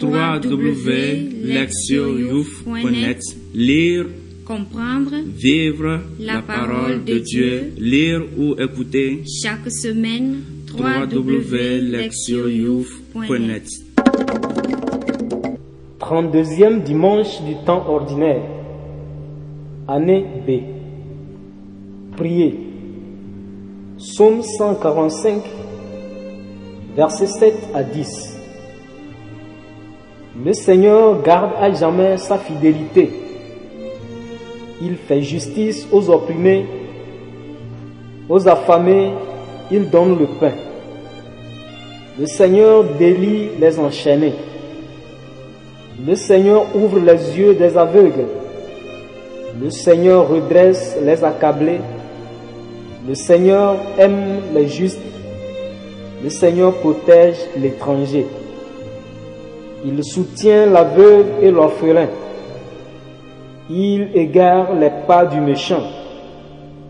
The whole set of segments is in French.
www.lectioyouf.net Lire, comprendre, vivre la parole de Dieu, lire ou écouter chaque semaine www.lectioyouf.net 32e dimanche du temps ordinaire. Année B. Priez. Psaume 145, versets 7 à 10. Le Seigneur garde à jamais sa fidélité. Il fait justice aux opprimés, aux affamés, il donne le pain. Le Seigneur délie les enchaînés. Le Seigneur ouvre les yeux des aveugles. Le Seigneur redresse les accablés. Le Seigneur aime les justes. Le Seigneur protège l'étranger. Il soutient l'aveugle et l'orphelin. Il égare les pas du méchant.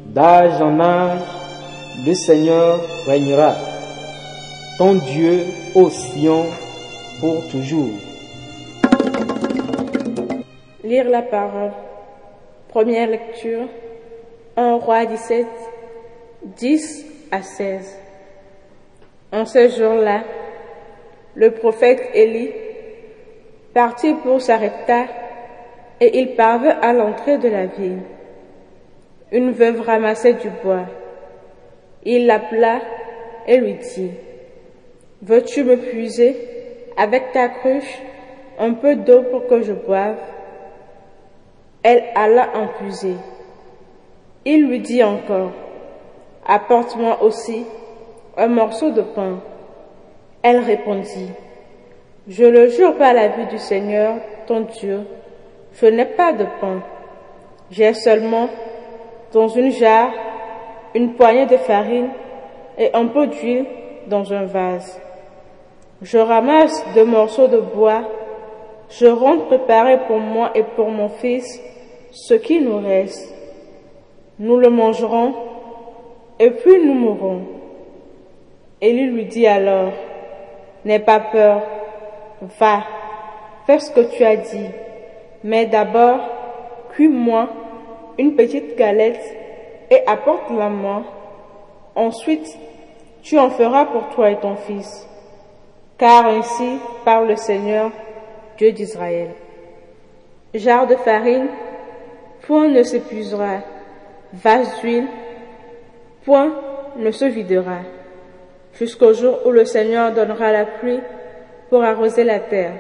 D'âge en âge, le Seigneur régnera. Ton Dieu, ô Sion, pour toujours. Lire la parole. Première lecture. 1 roi 17, 10 à 16. En ce jour-là, le prophète Élie partit pour s'arrêter et il parvint à l'entrée de la ville. Une veuve ramassait du bois. Il l'appela et lui dit, Veux-tu me puiser avec ta cruche un peu d'eau pour que je boive? Elle alla en puiser. Il lui dit encore, Apporte-moi aussi un morceau de pain. Elle répondit, Je le jure par la vue du Seigneur, ton Dieu, je n'ai pas de pain. J'ai seulement dans une jarre une poignée de farine et un peu d'huile dans un vase. Je ramasse deux morceaux de bois, je rentre préparer pour moi et pour mon fils ce qui nous reste. Nous le mangerons et puis nous mourrons. Élie lui dit alors, N'aie pas peur, va, fais ce que tu as dit, mais d'abord, cuis-moi une petite galette et apporte-la moi. Ensuite, tu en feras pour toi et ton fils. Car ainsi parle le Seigneur, Dieu d'Israël. Jarre de farine, point ne s'épuisera. Vase d'huile, point ne se videra. Jusqu'au jour où le Seigneur donnera la pluie pour arroser la terre.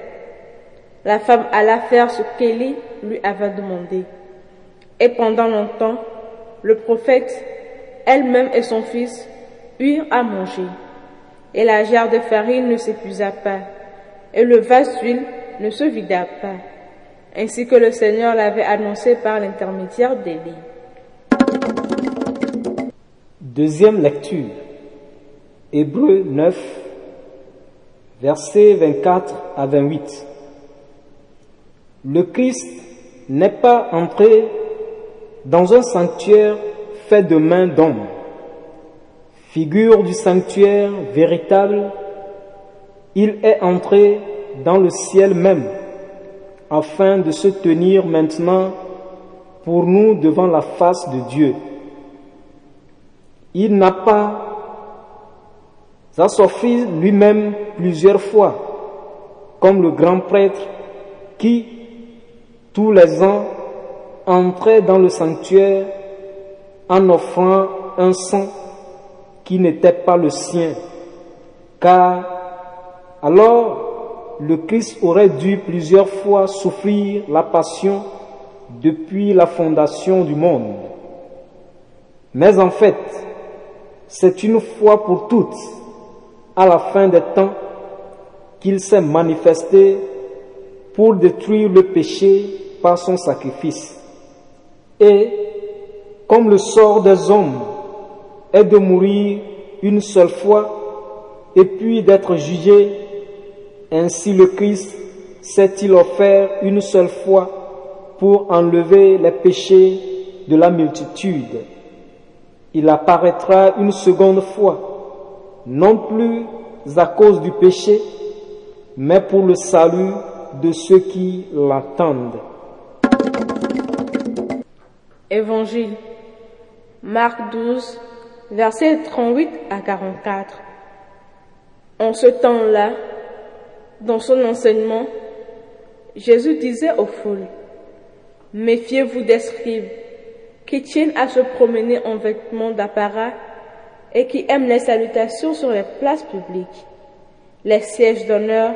La femme alla faire ce qu'Élie lui avait demandé. Et pendant longtemps, le prophète, elle-même et son fils, eurent à manger. Et la jarre de farine ne s'épuisa pas, et le vase d'huile ne se vida pas, ainsi que le Seigneur l'avait annoncé par l'intermédiaire d'Élie. Deuxième lecture. Hébreu 9, versets 24 à 28. Le Christ n'est pas entré dans un sanctuaire fait de main d'homme. Figure du sanctuaire véritable, il est entré dans le ciel même afin de se tenir maintenant pour nous devant la face de Dieu. Il n'a pas assoffri lui-même plusieurs fois, comme le grand prêtre qui, tous les ans, entrait dans le sanctuaire en offrant un sang qui n'était pas le sien, car alors le Christ aurait dû plusieurs fois souffrir la passion depuis la fondation du monde. Mais en fait, c'est une fois pour toutes, à la fin des temps, qu'il s'est manifesté pour détruire le péché par son sacrifice. Et comme le sort des hommes est de mourir une seule fois et puis d'être jugé, ainsi le Christ s'est-il offert une seule fois pour enlever les péchés de la multitude. Il apparaîtra une seconde fois, non plus à cause du péché, mais pour le salut de ceux qui l'attendent. Évangile. Marc 12, versets 38 à 44. En ce temps-là, dans son enseignement, Jésus disait aux foules, Méfiez-vous des scribes qui tiennent à se promener en vêtements d'apparat et qui aiment les salutations sur les places publiques, les sièges d'honneur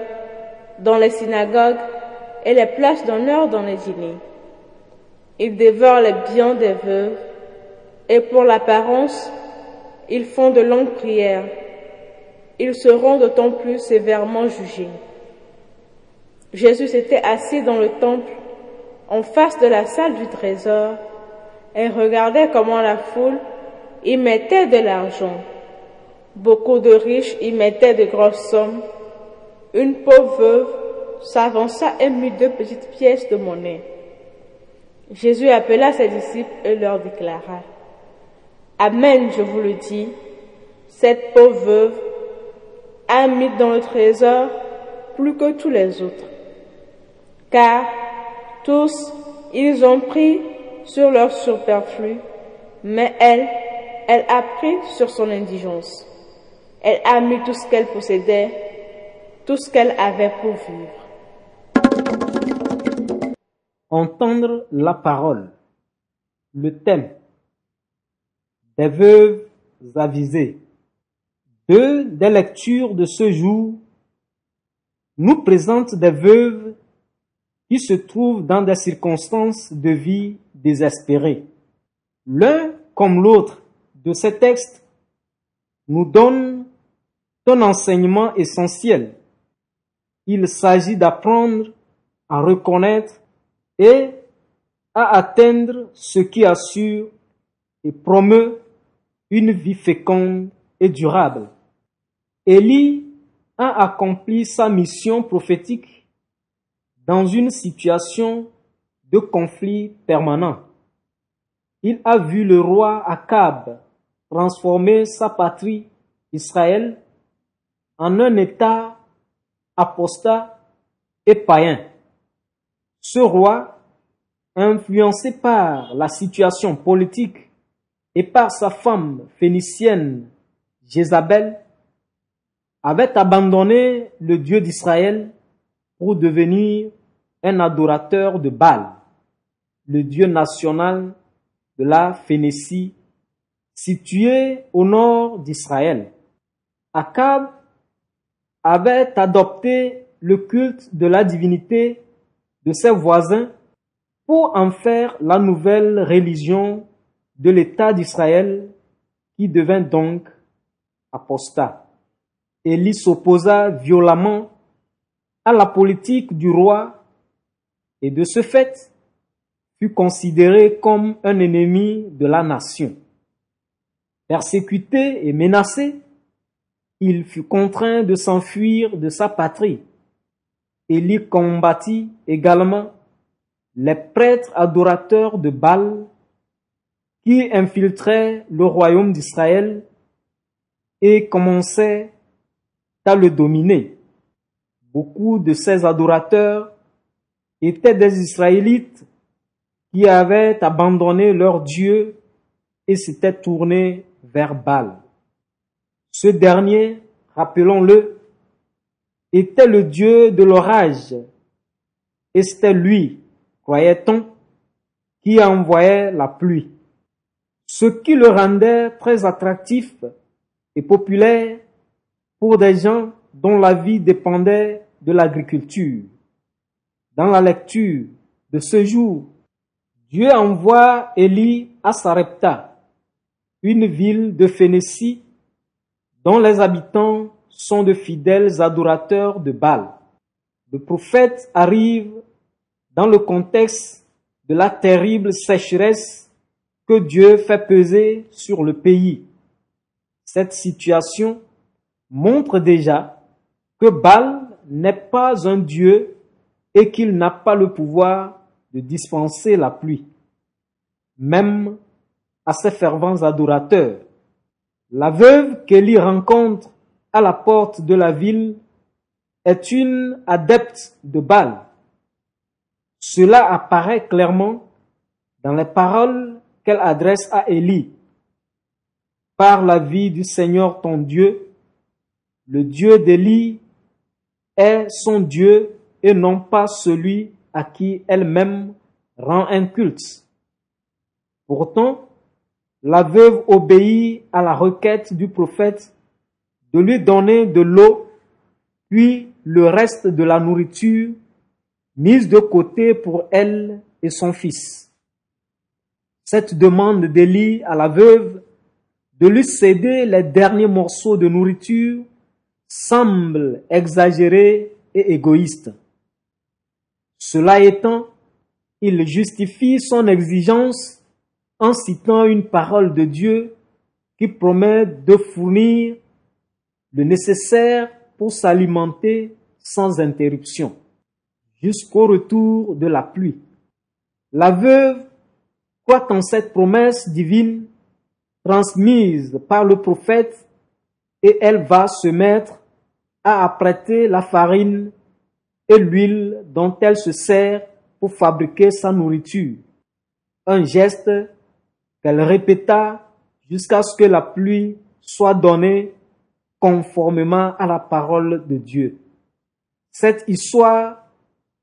dans les synagogues et les places d'honneur dans les dîners. Ils dévorent les biens des veuves et pour l'apparence, ils font de longues prières. Ils seront d'autant plus sévèrement jugés. Jésus s'était assis dans le temple en face de la salle du trésor et regardait comment la foule y mettait de l'argent. Beaucoup de riches y mettaient de grosses sommes. Une pauvre veuve s'avança et mit deux petites pièces de monnaie. Jésus appela ses disciples et leur déclara, Amen, je vous le dis, cette pauvre veuve a mis dans le trésor plus que tous les autres. Car tous, ils ont pris sur leur superflu, mais elle, elle a pris sur son indigence. Elle a mis tout ce qu'elle possédait, tout ce qu'elle avait pour vivre. Entendre la parole. Le thème. Des veuves avisées. Deux des lectures de ce jour nous présentent des veuves qui se trouvent dans des circonstances de vie désespérées. L'un comme l'autre de ces textes nous donne un enseignement essentiel. Il s'agit d'apprendre à reconnaître et à atteindre ce qui assure et promeut une vie féconde et durable. Élie a accompli sa mission prophétique dans une situation de conflit permanent. Il a vu le roi Akab transformer sa patrie Israël en un État apostat et païen. Ce roi, influencé par la situation politique et par sa femme phénicienne Jézabel, avait abandonné le Dieu d'Israël pour devenir un adorateur de Baal, le Dieu national de la Phénicie, situé au nord d'Israël. Akab avait adopté le culte de la divinité de ses voisins pour en faire la nouvelle religion de l'État d'Israël qui devint donc apostat. Élie s'opposa violemment à la politique du roi et de ce fait fut considéré comme un ennemi de la nation. Persécuté et menacé, il fut contraint de s'enfuir de sa patrie. Élie combattit également les prêtres adorateurs de Baal qui infiltraient le royaume d'Israël et commençaient à le dominer. Beaucoup de ces adorateurs étaient des Israélites qui avaient abandonné leur Dieu et s'étaient tournés Ce dernier, rappelons-le, était le Dieu de l'orage. Et c'était lui, croyait-on, qui envoyait la pluie, ce qui le rendait très attractif et populaire pour des gens dont la vie dépendait de l'agriculture. Dans la lecture de ce jour, Dieu envoie Élie à Sarepta, une ville de Phénicie dont les habitants sont de fidèles adorateurs de Baal. Le prophète arrive dans le contexte de la terrible sécheresse que Dieu fait peser sur le pays. Cette situation montre déjà que Baal n'est pas un Dieu et qu'il n'a pas le pouvoir de dispenser la pluie, même à ses fervents adorateurs. La veuve qu'Élie rencontre à la porte de la ville est une adepte de Baal. Cela apparaît clairement dans les paroles qu'elle adresse à Élie. Par la vie du Seigneur ton Dieu, le Dieu d'Élie est son Dieu et non pas celui à qui elle-même rend un culte. Pourtant, la veuve obéit à la requête du prophète de lui donner de l'eau, puis le reste de la nourriture mise de côté pour elle et son fils. Cette demande d'Élie à la veuve de lui céder les derniers morceaux de nourriture semble exagérée et égoïste. Cela étant, il justifie son exigence en citant une parole de Dieu qui promet de fournir le nécessaire pour s'alimenter sans interruption jusqu'au retour de la pluie. La veuve croit en cette promesse divine transmise par le prophète et elle va se mettre à apprêter la farine et l'huile dont elle se sert pour fabriquer sa nourriture. Un geste qu'elle répéta jusqu'à ce que la pluie soit donnée conformément à la parole de Dieu. Cette histoire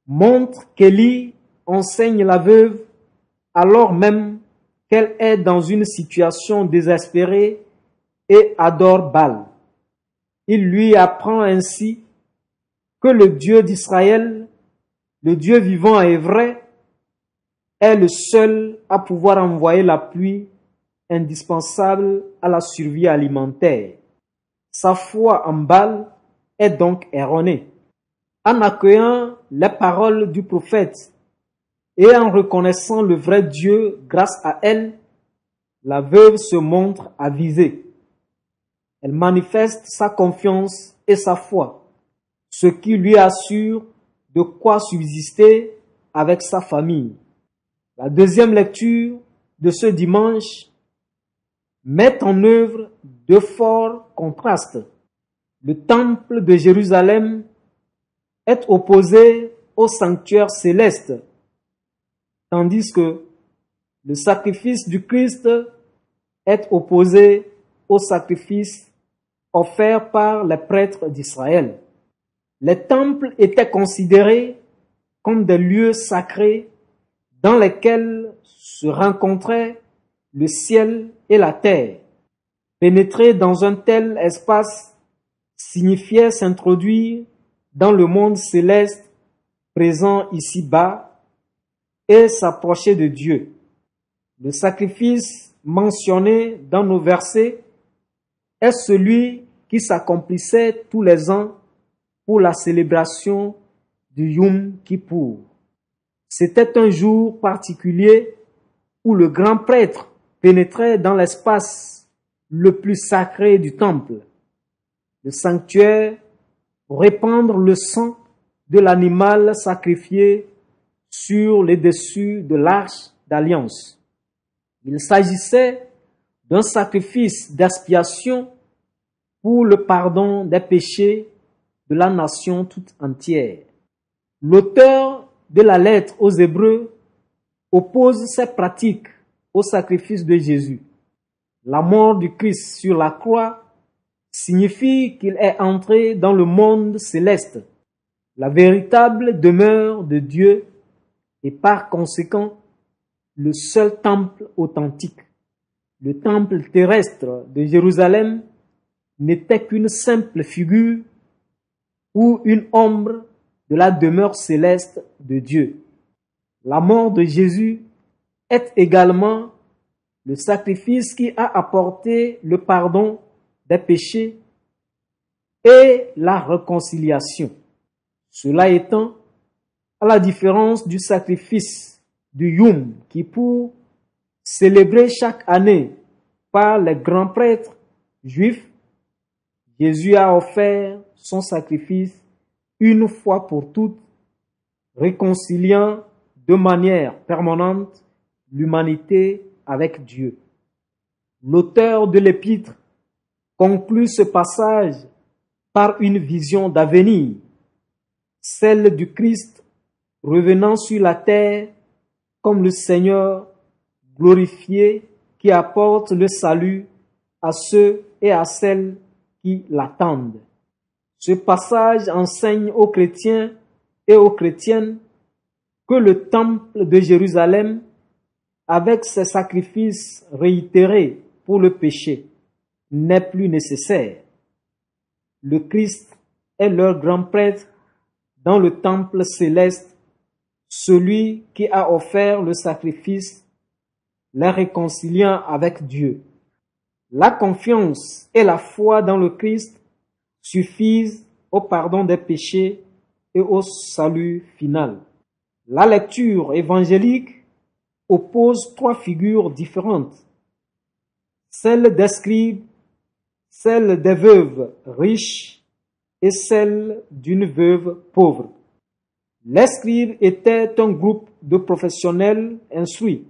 montre qu'Élie enseigne la veuve alors même qu'elle est dans une situation désespérée et adore Baal. Il lui apprend ainsi que le Dieu d'Israël, le Dieu vivant et vrai, est le seul à pouvoir envoyer la pluie indispensable à la survie alimentaire. Sa foi en Baal est donc erronée. En accueillant les paroles du prophète et en reconnaissant le vrai Dieu grâce à elle, la veuve se montre avisée. Elle manifeste sa confiance et sa foi, ce qui lui assure de quoi subsister avec sa famille. La deuxième lecture de ce dimanche met en œuvre deux forts contrastes. Le temple de Jérusalem est opposé au sanctuaire céleste, tandis que le sacrifice du Christ est opposé au sacrifice offert par les prêtres d'Israël. Les temples étaient considérés comme des lieux sacrés dans lesquels se rencontraient le ciel et la terre. Pénétrer dans un tel espace signifiait s'introduire dans le monde céleste présent ici-bas et s'approcher de Dieu. Le sacrifice mentionné dans nos versets est celui qui s'accomplissait tous les ans pour la célébration du Yom Kippour. C'était un jour particulier où le grand prêtre pénétrait dans l'espace le plus sacré du temple, le sanctuaire, pour répandre le sang de l'animal sacrifié sur les dessus de l'arche d'alliance. Il s'agissait d'un sacrifice d'expiation pour le pardon des péchés de la nation toute entière. L'auteur de la lettre aux Hébreux oppose ces pratiques au sacrifice de Jésus. La mort du Christ sur la croix signifie qu'il est entré dans le monde céleste, la véritable demeure de Dieu et par conséquent le seul temple authentique. Le temple terrestre de Jérusalem n'était qu'une simple figure ou une ombre de la demeure céleste de Dieu. La mort de Jésus est également le sacrifice qui a apporté le pardon des péchés et la réconciliation. Cela étant, à la différence du sacrifice du Yom qui pour célébrer chaque année par les grands prêtres juifs, Jésus a offert son sacrifice une fois pour toutes, réconciliant de manière permanente l'humanité avec Dieu. L'auteur de l'épître conclut ce passage par une vision d'avenir celle du Christ revenant sur la terre comme le Seigneur glorifié qui apporte le salut à ceux et à celles qui l'attendent. Ce passage enseigne aux chrétiens et aux chrétiennes que le temple de Jérusalem, avec ses sacrifices réitérés pour le péché, n'est plus nécessaire. Le Christ est leur grand prêtre dans le temple céleste, celui qui a offert le sacrifice, les réconciliant avec Dieu. La confiance et la foi dans le Christ suffisent au pardon des péchés et au salut final. La lecture évangélique oppose trois figures différentes. Celle des scribes, celle des veuves riches et celle d'une veuve pauvre. Les scribes étaient un groupe de professionnels instruits,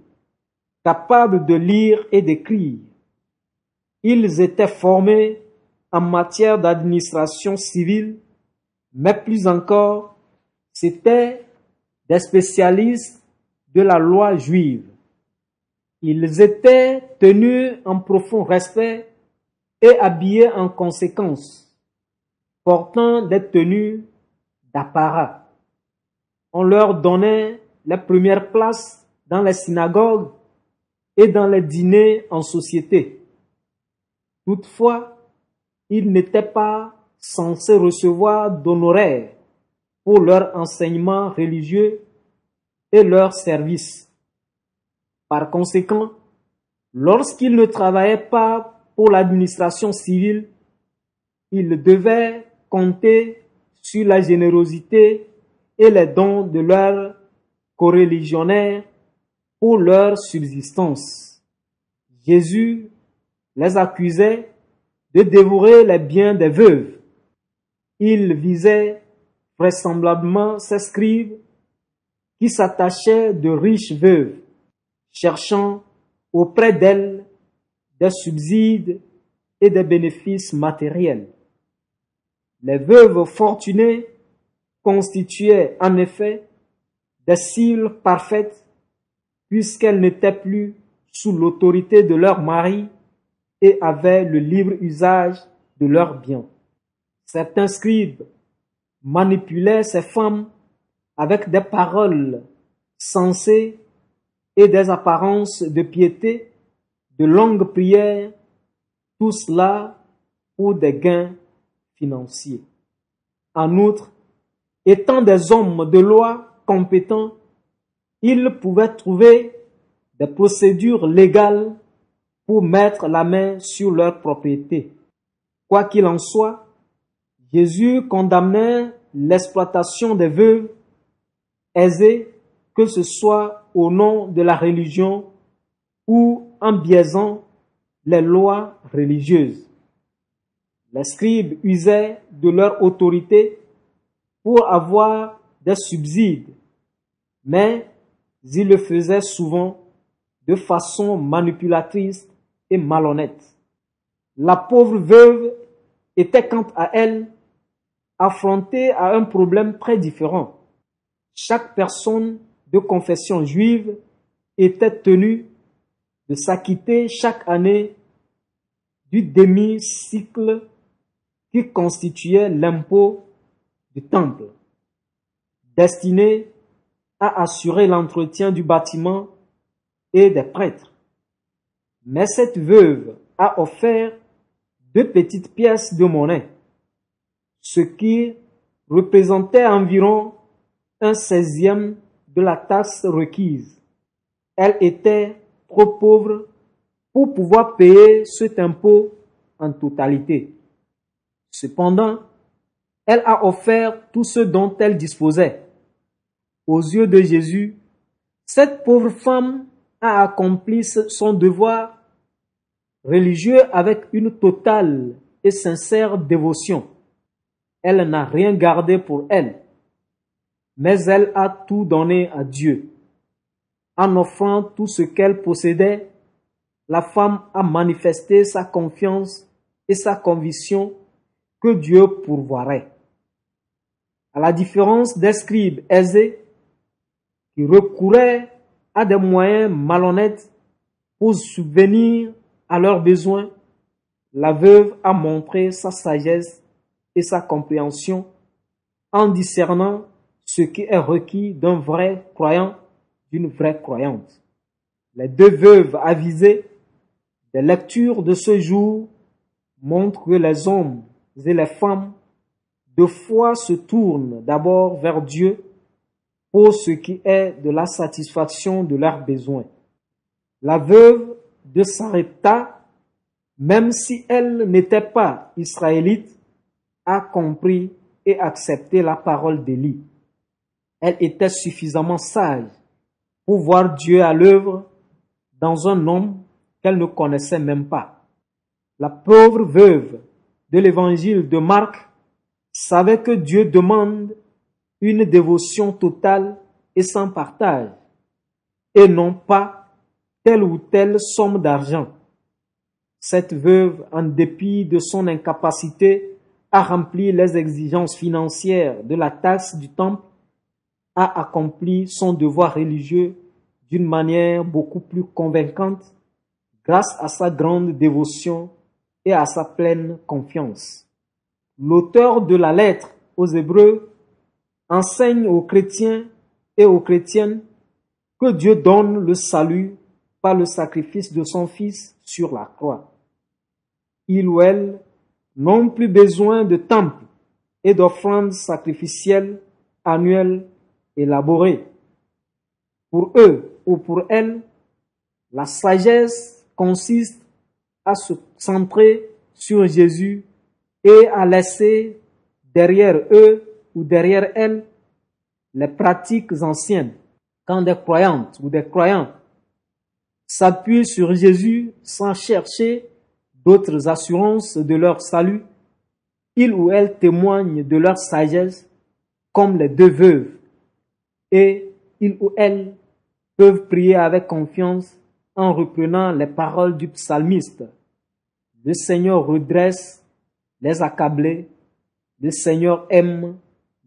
capables de lire et d'écrire. Ils étaient formés en matière d'administration civile, mais plus encore, c'étaient des spécialistes de la loi juive. Ils étaient tenus en profond respect et habillés en conséquence, portant des tenues d'apparat. On leur donnait les premières places dans les synagogues et dans les dîners en société. Toutefois, ils n'étaient pas censés recevoir d'honoraires pour leur enseignement religieux et leur service. Par conséquent, lorsqu'ils ne travaillaient pas pour l'administration civile, ils devaient compter sur la générosité et les dons de leurs coreligionnaires pour leur subsistance. Jésus les accusait de dévorer les biens des veuves. Il visait vraisemblablement ces scribes qui s'attachaient de riches veuves, cherchant auprès d'elles des subsides et des bénéfices matériels. Les veuves fortunées constituaient en effet des cibles parfaites puisqu'elles n'étaient plus sous l'autorité de leur mari et avaient le libre usage de leurs biens. Certains scribes manipulaient ces femmes avec des paroles sensées et des apparences de piété, de longues prières, tout cela pour des gains financiers. En outre, étant des hommes de loi compétents, ils pouvaient trouver des procédures légales pour mettre la main sur leur propriété. Quoi qu'il en soit, Jésus condamnait l'exploitation des veuves aisées, que ce soit au nom de la religion ou en biaisant les lois religieuses. Les scribes usaient de leur autorité pour avoir des subsides, mais ils le faisaient souvent de façon manipulatrice et malhonnête. La pauvre veuve était quant à elle affrontée à un problème très différent. Chaque personne de confession juive était tenue de s'acquitter chaque année du demi-cycle qui constituait l'impôt du temple, destiné à assurer l'entretien du bâtiment et des prêtres. Mais cette veuve a offert deux petites pièces de monnaie, ce qui représentait environ un seizième de la taxe requise. Elle était trop pauvre pour pouvoir payer cet impôt en totalité. Cependant, elle a offert tout ce dont elle disposait. Aux yeux de Jésus, cette pauvre femme a accompli son devoir religieux avec une totale et sincère dévotion. Elle n'a rien gardé pour elle, mais elle a tout donné à Dieu. En offrant tout ce qu'elle possédait, la femme a manifesté sa confiance et sa conviction que Dieu pourvoirait. À la différence des scribes aisés qui recouraient à des moyens malhonnêtes pour subvenir à leurs besoins, la veuve a montré sa sagesse et sa compréhension en discernant ce qui est requis d'un vrai croyant, d'une vraie croyante. Les deux veuves avisées des lectures de ce jour montrent que les hommes et les femmes de foi se tournent d'abord vers Dieu pour ce qui est de la satisfaction de leurs besoins. La veuve de Sarepta, même si elle n'était pas israélite, a compris et accepté la parole d'Élie. Elle était suffisamment sage pour voir Dieu à l'œuvre dans un homme qu'elle ne connaissait même pas. La pauvre veuve de l'évangile de Marc savait que Dieu demande une dévotion totale et sans partage, et non pas telle ou telle somme d'argent. Cette veuve, en dépit de son incapacité à remplir les exigences financières de la taxe du temple, a accompli son devoir religieux d'une manière beaucoup plus convaincante grâce à sa grande dévotion et à sa pleine confiance. L'auteur de la lettre aux Hébreux enseigne aux chrétiens et aux chrétiennes que Dieu donne le salut par le sacrifice de son Fils sur la croix. Il ou elle n'ont plus besoin de temples et d'offrandes sacrificielles annuelles élaborées. Pour eux ou pour elles, la sagesse consiste à se centrer sur Jésus et à laisser derrière eux ou derrière elles les pratiques anciennes. Quand des croyantes ou des croyants s'appuient sur Jésus sans chercher d'autres assurances de leur salut, ils ou elles témoignent de leur sagesse comme les deux veuves et ils ou elles peuvent prier avec confiance en reprenant les paroles du psalmiste. Le Seigneur redresse les accablés, le Seigneur aime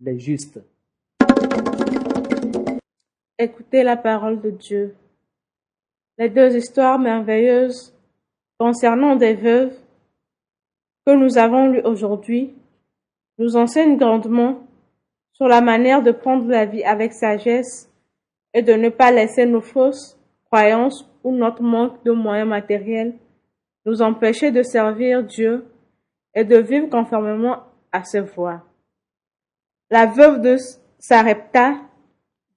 les justes. Écoutez la parole de Dieu. Les deux histoires merveilleuses concernant des veuves que nous avons lues aujourd'hui nous enseignent grandement sur la manière de prendre la vie avec sagesse et de ne pas laisser nos fausses croyances ou notre manque de moyens matériels nous empêcher de servir Dieu et de vivre conformément à ses voies. La veuve de Sarepta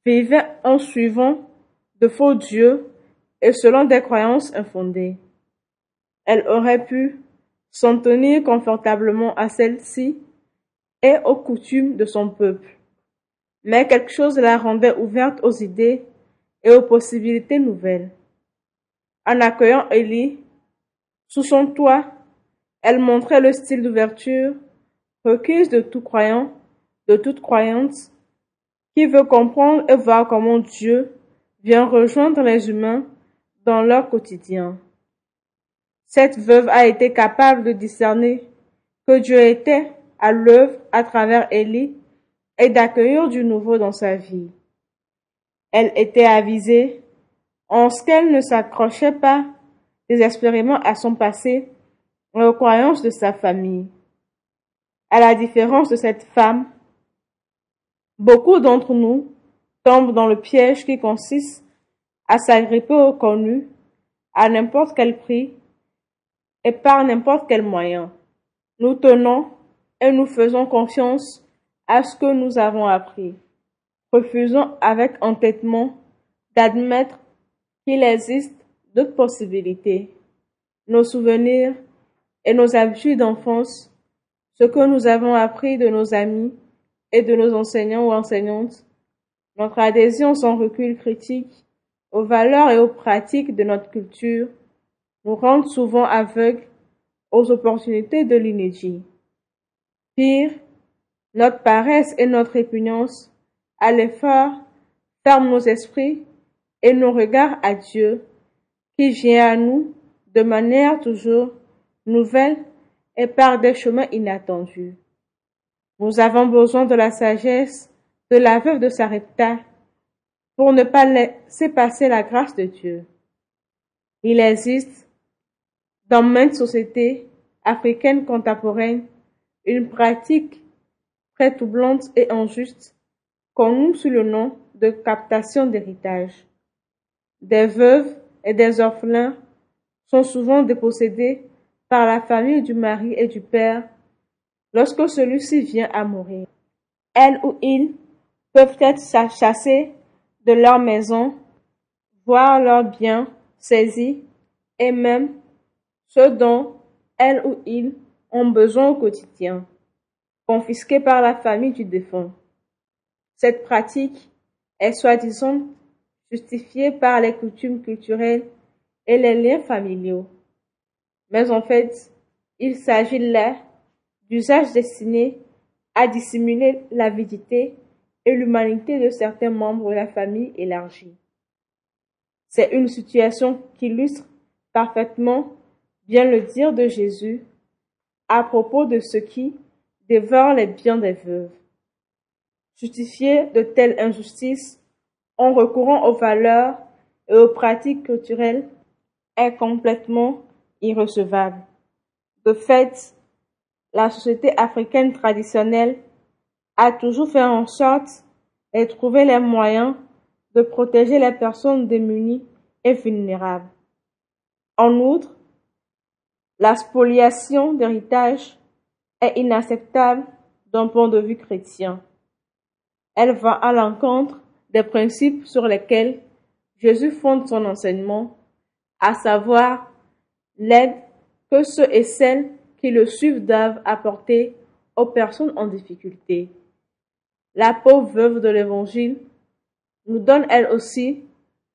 vivait en suivant de faux dieux et selon des croyances infondées. Elle aurait pu s'en tenir confortablement à celle-ci et aux coutumes de son peuple. Mais quelque chose la rendait ouverte aux idées et aux possibilités nouvelles. En accueillant Élie sous son toit, elle montrait le style d'ouverture requise de tout croyant, de toute croyance, qui veut comprendre et voir comment Dieu vient rejoindre les humains dans leur quotidien. Cette veuve a été capable de discerner que Dieu était à l'œuvre à travers Élie et d'accueillir du nouveau dans sa vie. Elle était avisée en ce qu'elle ne s'accrochait pas désespérément à son passé et aux croyances de sa famille. À la différence de cette femme, beaucoup d'entre nous tombent dans le piège qui consiste à s'agripper au connu à n'importe quel prix et par n'importe quel moyen. Nous tenons et nous faisons confiance à ce que nous avons appris. Refusons avec entêtement d'admettre qu'il existe d'autres possibilités. Nos souvenirs et nos habitudes d'enfance, ce que nous avons appris de nos amis et de nos enseignants ou enseignantes, notre adhésion sans recul critique aux valeurs et aux pratiques de notre culture nous rendent souvent aveugles aux opportunités de l'inédit. Pire, notre paresse et notre répugnance à l'effort ferment nos esprits et nos regards à Dieu qui vient à nous de manière toujours nouvelle et par des chemins inattendus. Nous avons besoin de la sagesse de la veuve de Sarepta pour ne pas laisser passer la grâce de Dieu. Il existe dans maintes sociétés africaines contemporaines une pratique très troublante et injuste connue sous le nom de captation d'héritage. Des veuves et des orphelins sont souvent dépossédés par la famille du mari et du père lorsque celui-ci vient à mourir. Elle ou il peuvent être chassés de leur maison, voir leurs biens saisis et même ce dont elles ou ils ont besoin au quotidien, confisqués par la famille du défunt. Cette pratique est soi-disant justifiée par les coutumes culturelles et les liens familiaux. Mais en fait, il s'agit là d'usages destinés à dissimuler l'avidité et l'humanité de certains membres de la famille élargie. C'est une situation qui illustre parfaitement bien le dire de Jésus à propos de ceux qui dévorent les biens des veuves. Justifier de telles injustices en recourant aux valeurs et aux pratiques culturelles est complètement irrecevable. De fait, la société africaine traditionnelle a toujours fait en sorte et trouvé les moyens de protéger les personnes démunies et vulnérables. En outre, la spoliation d'héritage est inacceptable d'un point de vue chrétien. Elle va à l'encontre des principes sur lesquels Jésus fonde son enseignement, à savoir l'aide que ceux et celles qui le suivent doivent apporter aux personnes en difficulté. La pauvre veuve de l'Évangile nous donne elle aussi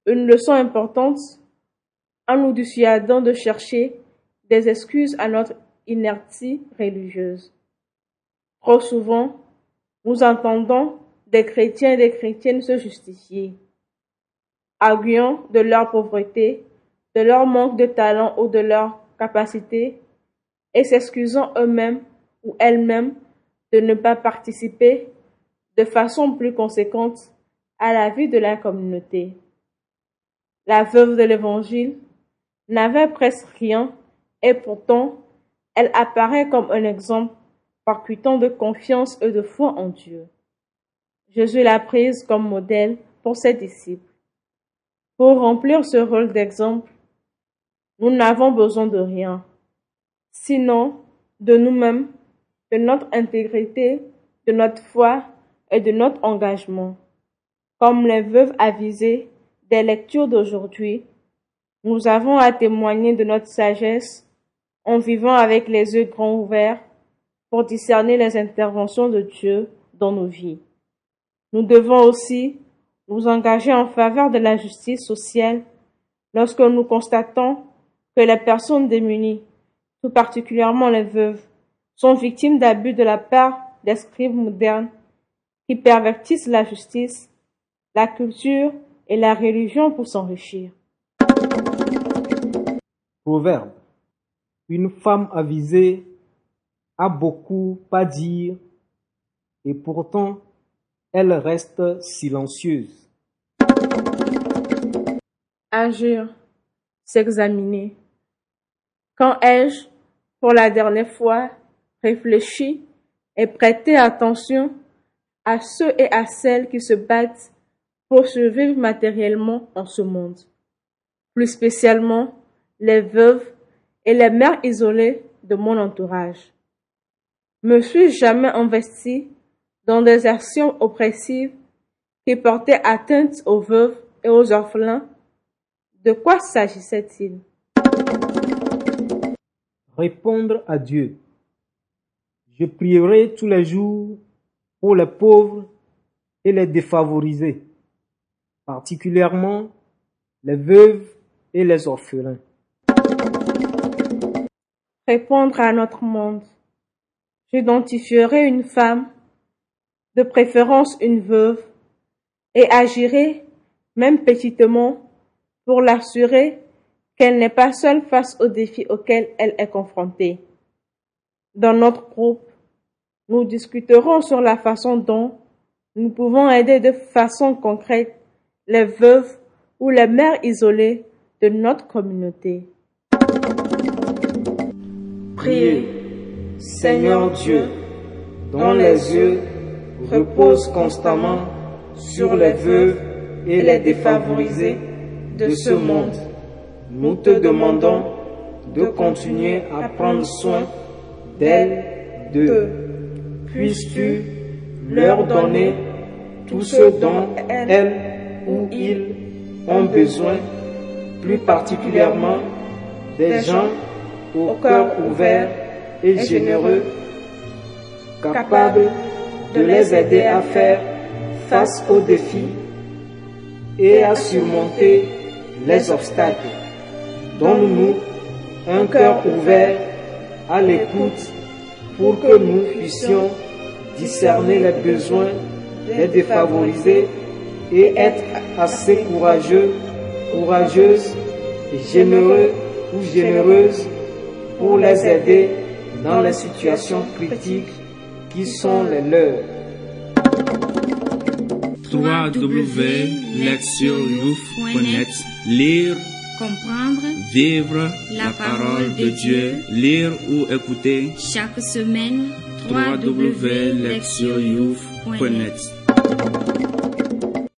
une leçon importante en nous dissuadant de chercher des excuses à notre inertie religieuse. Trop souvent, nous entendons des chrétiens et des chrétiennes se justifier, arguant de leur pauvreté, de leur manque de talent ou de leur capacité et s'excusant eux-mêmes ou elles-mêmes de ne pas participer de façon plus conséquente à la vie de la communauté. La veuve de l'Évangile n'avait presque rien et pourtant elle apparaît comme un exemple percutant de confiance et de foi en Dieu. Jésus l'a prise comme modèle pour ses disciples. Pour remplir ce rôle d'exemple, nous n'avons besoin de rien, sinon de nous-mêmes, de notre intégrité, de notre foi et de notre engagement. Comme les veuves avisées des lectures d'aujourd'hui, nous avons à témoigner de notre sagesse en vivant avec les yeux grands ouverts pour discerner les interventions de Dieu dans nos vies. Nous devons aussi nous engager en faveur de la justice sociale lorsque nous constatons que les personnes démunies, tout particulièrement les veuves, sont victimes d'abus de la part des scribes modernes qui pervertissent la justice, la culture et la religion pour s'enrichir. Proverbe. Une femme avisée a beaucoup à dire et pourtant elle reste silencieuse. Agir, s'examiner. Quand ai-je, pour la dernière fois, réfléchi et prêté attention à ceux et à celles qui se battent pour survivre matériellement en ce monde, plus spécialement les veuves et les mères isolées de mon entourage. Me suis jamais investi dans des actions oppressives qui portaient atteinte aux veuves et aux orphelins? De quoi s'agissait-il? Répondre à Dieu. Je prierai tous les jours pour les pauvres et les défavorisés, particulièrement les veuves et les orphelins. Répondre à notre monde. J'identifierai une femme, de préférence une veuve, et agirai, même petitement, pour l'assurer qu'elle n'est pas seule face aux défis auxquels elle est confrontée. Dans notre groupe, nous discuterons sur la façon dont nous pouvons aider de façon concrète les veuves ou les mères isolées de notre communauté. Priez, Seigneur Dieu, dont les yeux reposent constamment sur les veuves et les défavorisés de ce monde. Nous te demandons de continuer à prendre soin d'elles, d'eux. Puisses-tu leur donner tout ce dont elles ou ils ont besoin, plus particulièrement des gens au cœur ouvert et généreux, capables de les aider à faire face aux défis et à surmonter les obstacles. Donne-nous un cœur ouvert à l'écoute pour que nous puissions discerner les besoins des défavorisés et être assez courageux, courageuses, généreux ou généreuses pour les aider dans les situations critiques qui sont les leurs. www.lectionyouf.net Lire, Comprendre vivre la parole de Dieu, lire ou écouter. Chaque semaine www.lectionyouf.net